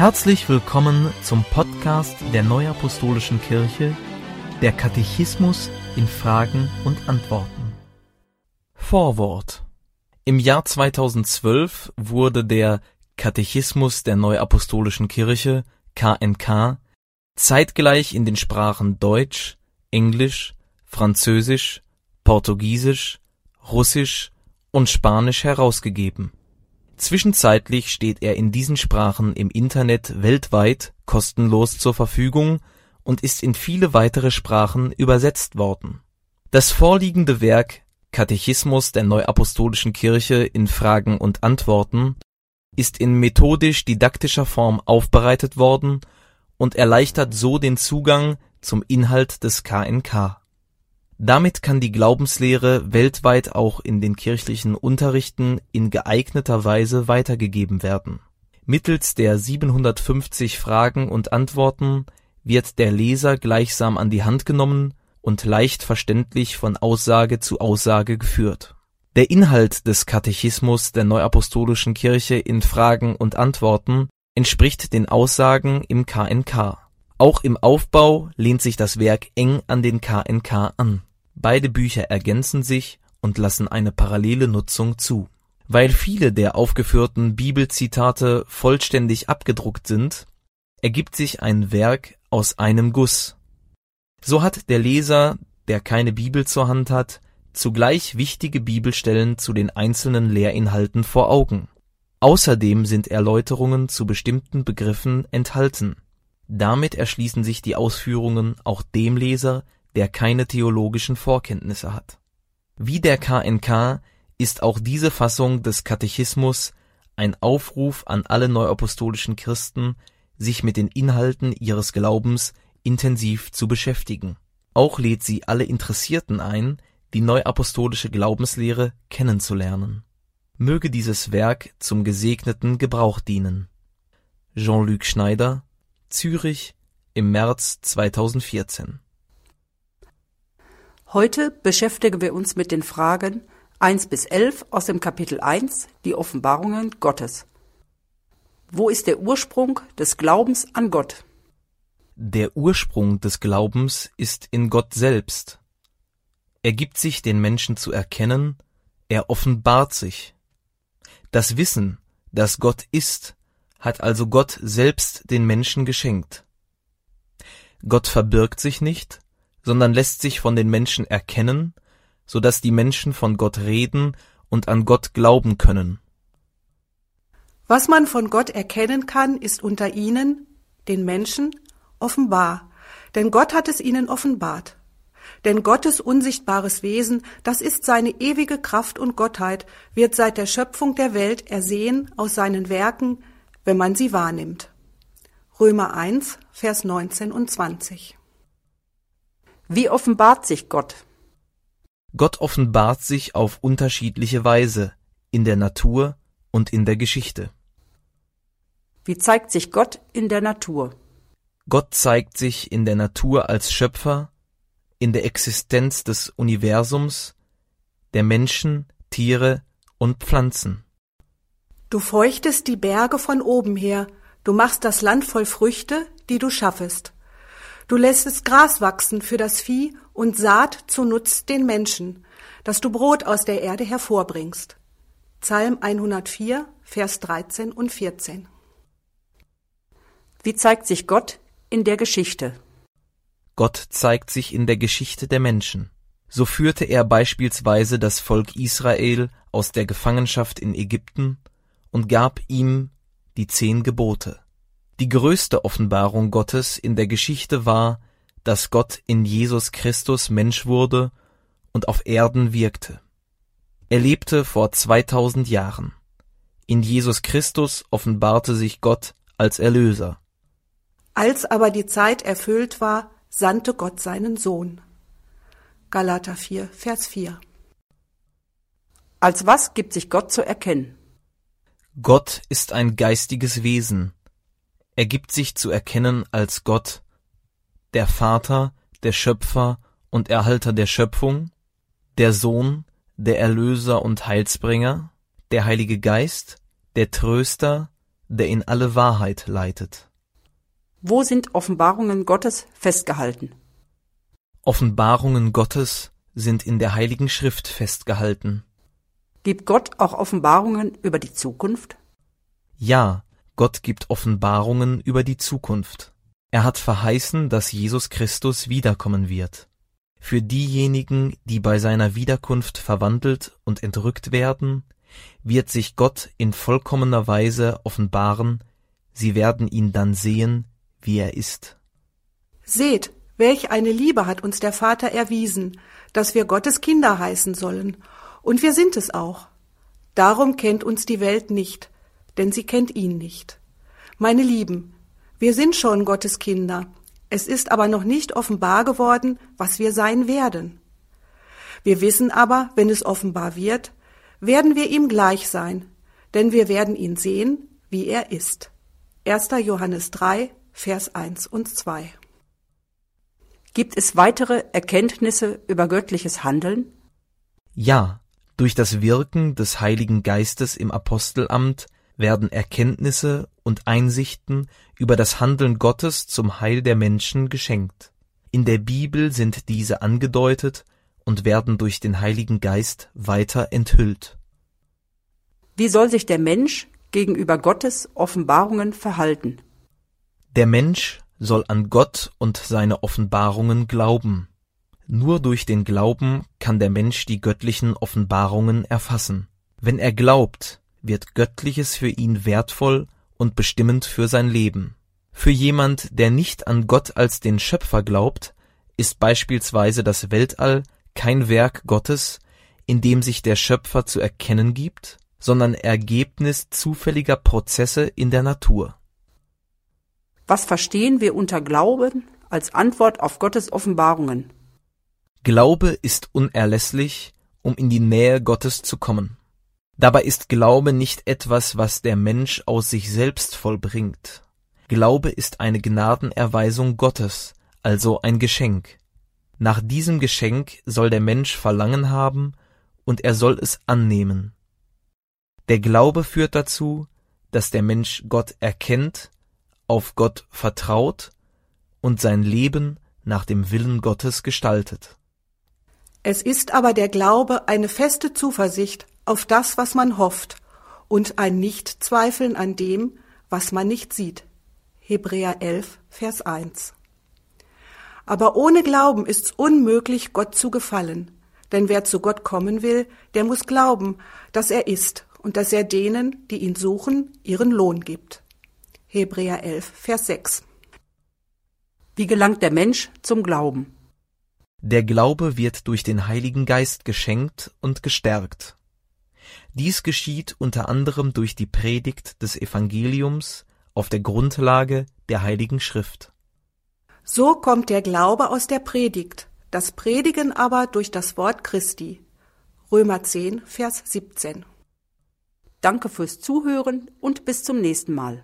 Herzlich willkommen zum Podcast der Neuapostolischen Kirche, der Katechismus in Fragen und Antworten. Vorwort Im Jahr 2012 wurde der Katechismus der Neuapostolischen Kirche KNK zeitgleich in den Sprachen Deutsch, Englisch, Französisch, Portugiesisch, Russisch und Spanisch herausgegeben. Zwischenzeitlich steht er in diesen Sprachen im Internet weltweit kostenlos zur Verfügung und ist in viele weitere Sprachen übersetzt worden. Das vorliegende Werk Katechismus der Neuapostolischen Kirche in Fragen und Antworten ist in methodisch-didaktischer Form aufbereitet worden und erleichtert so den Zugang zum Inhalt des KNK. Damit kann die Glaubenslehre weltweit auch in den kirchlichen Unterrichten in geeigneter Weise weitergegeben werden. Mittels der 750 Fragen und Antworten wird der Leser gleichsam an die Hand genommen und leicht verständlich von Aussage zu Aussage geführt. Der Inhalt des Katechismus der Neuapostolischen Kirche in Fragen und Antworten entspricht den Aussagen im KNK. Auch im Aufbau lehnt sich das Werk eng an den KNK an. Beide Bücher ergänzen sich und lassen eine parallele Nutzung zu. Weil viele der aufgeführten Bibelzitate vollständig abgedruckt sind, ergibt sich ein Werk aus einem Guss. So hat der Leser, der keine Bibel zur Hand hat, zugleich wichtige Bibelstellen zu den einzelnen Lehrinhalten vor Augen. Außerdem sind Erläuterungen zu bestimmten Begriffen enthalten. Damit erschließen sich die Ausführungen auch dem Leser, der keine theologischen Vorkenntnisse hat. Wie der KNK ist auch diese Fassung des Katechismus ein Aufruf an alle neuapostolischen Christen, sich mit den Inhalten ihres Glaubens intensiv zu beschäftigen. Auch lädt sie alle Interessierten ein, die neuapostolische Glaubenslehre kennenzulernen. Möge dieses Werk zum gesegneten Gebrauch dienen. Jean-Luc Schneider, Zürich im März 2014 Heute beschäftigen wir uns mit den Fragen 1 bis 11 aus dem Kapitel 1, die Offenbarungen Gottes. Wo ist der Ursprung des Glaubens an Gott? Der Ursprung des Glaubens ist in Gott selbst. Er gibt sich den Menschen zu erkennen, er offenbart sich. Das Wissen, dass Gott ist, hat also Gott selbst den Menschen geschenkt. Gott verbirgt sich nicht, sondern lässt sich von den Menschen erkennen, so dass die Menschen von Gott reden und an Gott glauben können. Was man von Gott erkennen kann, ist unter ihnen, den Menschen, offenbar, denn Gott hat es ihnen offenbart. Denn Gottes unsichtbares Wesen, das ist seine ewige Kraft und Gottheit, wird seit der Schöpfung der Welt ersehen aus seinen Werken, wenn man sie wahrnimmt. Römer 1, Vers 19 und 20. Wie offenbart sich Gott? Gott offenbart sich auf unterschiedliche Weise in der Natur und in der Geschichte. Wie zeigt sich Gott in der Natur? Gott zeigt sich in der Natur als Schöpfer, in der Existenz des Universums, der Menschen, Tiere und Pflanzen. Du feuchtest die Berge von oben her, du machst das Land voll Früchte, die du schaffest. Du lässest Gras wachsen für das Vieh und Saat zu Nutz den Menschen, dass du Brot aus der Erde hervorbringst. Psalm 104, Vers 13 und 14. Wie zeigt sich Gott in der Geschichte? Gott zeigt sich in der Geschichte der Menschen. So führte er beispielsweise das Volk Israel aus der Gefangenschaft in Ägypten und gab ihm die zehn Gebote. Die größte Offenbarung Gottes in der Geschichte war, dass Gott in Jesus Christus Mensch wurde und auf Erden wirkte. Er lebte vor 2000 Jahren. In Jesus Christus offenbarte sich Gott als Erlöser. Als aber die Zeit erfüllt war, sandte Gott seinen Sohn. Galater 4, Vers 4. Als was gibt sich Gott zu erkennen? Gott ist ein geistiges Wesen, er gibt sich zu erkennen als Gott, der Vater, der Schöpfer und Erhalter der Schöpfung, der Sohn, der Erlöser und Heilsbringer, der Heilige Geist, der Tröster, der in alle Wahrheit leitet. Wo sind Offenbarungen Gottes festgehalten? Offenbarungen Gottes sind in der Heiligen Schrift festgehalten. Gibt Gott auch Offenbarungen über die Zukunft? Ja, Gott gibt Offenbarungen über die Zukunft. Er hat verheißen, dass Jesus Christus wiederkommen wird. Für diejenigen, die bei seiner Wiederkunft verwandelt und entrückt werden, wird sich Gott in vollkommener Weise offenbaren, sie werden ihn dann sehen, wie er ist. Seht, welch eine Liebe hat uns der Vater erwiesen, dass wir Gottes Kinder heißen sollen, und wir sind es auch. Darum kennt uns die Welt nicht, denn sie kennt ihn nicht. Meine Lieben, wir sind schon Gottes Kinder, es ist aber noch nicht offenbar geworden, was wir sein werden. Wir wissen aber, wenn es offenbar wird, werden wir ihm gleich sein, denn wir werden ihn sehen, wie er ist. 1. Johannes 3, Vers 1 und 2. Gibt es weitere Erkenntnisse über göttliches Handeln? Ja, durch das Wirken des Heiligen Geistes im Apostelamt werden Erkenntnisse und Einsichten über das Handeln Gottes zum Heil der Menschen geschenkt. In der Bibel sind diese angedeutet und werden durch den Heiligen Geist weiter enthüllt. Wie soll sich der Mensch gegenüber Gottes Offenbarungen verhalten? Der Mensch soll an Gott und seine Offenbarungen glauben. Nur durch den Glauben kann der Mensch die göttlichen Offenbarungen erfassen. Wenn er glaubt, wird Göttliches für ihn wertvoll und bestimmend für sein Leben. Für jemand, der nicht an Gott als den Schöpfer glaubt, ist beispielsweise das Weltall kein Werk Gottes, in dem sich der Schöpfer zu erkennen gibt, sondern Ergebnis zufälliger Prozesse in der Natur. Was verstehen wir unter Glauben als Antwort auf Gottes Offenbarungen? Glaube ist unerlässlich, um in die Nähe Gottes zu kommen. Dabei ist Glaube nicht etwas, was der Mensch aus sich selbst vollbringt. Glaube ist eine Gnadenerweisung Gottes, also ein Geschenk. Nach diesem Geschenk soll der Mensch Verlangen haben und er soll es annehmen. Der Glaube führt dazu, dass der Mensch Gott erkennt, auf Gott vertraut und sein Leben nach dem Willen Gottes gestaltet. Es ist aber der Glaube eine feste Zuversicht auf das, was man hofft, und ein Nichtzweifeln an dem, was man nicht sieht. Hebräer 11, Vers 1. Aber ohne Glauben ist's unmöglich, Gott zu gefallen. Denn wer zu Gott kommen will, der muss glauben, dass er ist und dass er denen, die ihn suchen, ihren Lohn gibt. Hebräer 11, Vers 6. Wie gelangt der Mensch zum Glauben? Der Glaube wird durch den Heiligen Geist geschenkt und gestärkt. Dies geschieht unter anderem durch die Predigt des Evangeliums auf der Grundlage der Heiligen Schrift. So kommt der Glaube aus der Predigt, das Predigen aber durch das Wort Christi. Römer 10, Vers 17. Danke fürs Zuhören und bis zum nächsten Mal.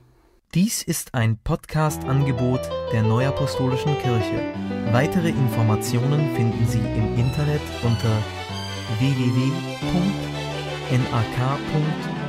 Dies ist ein Podcast-Angebot der Neuapostolischen Kirche. Weitere Informationen finden Sie im Internet unter www.nak.org.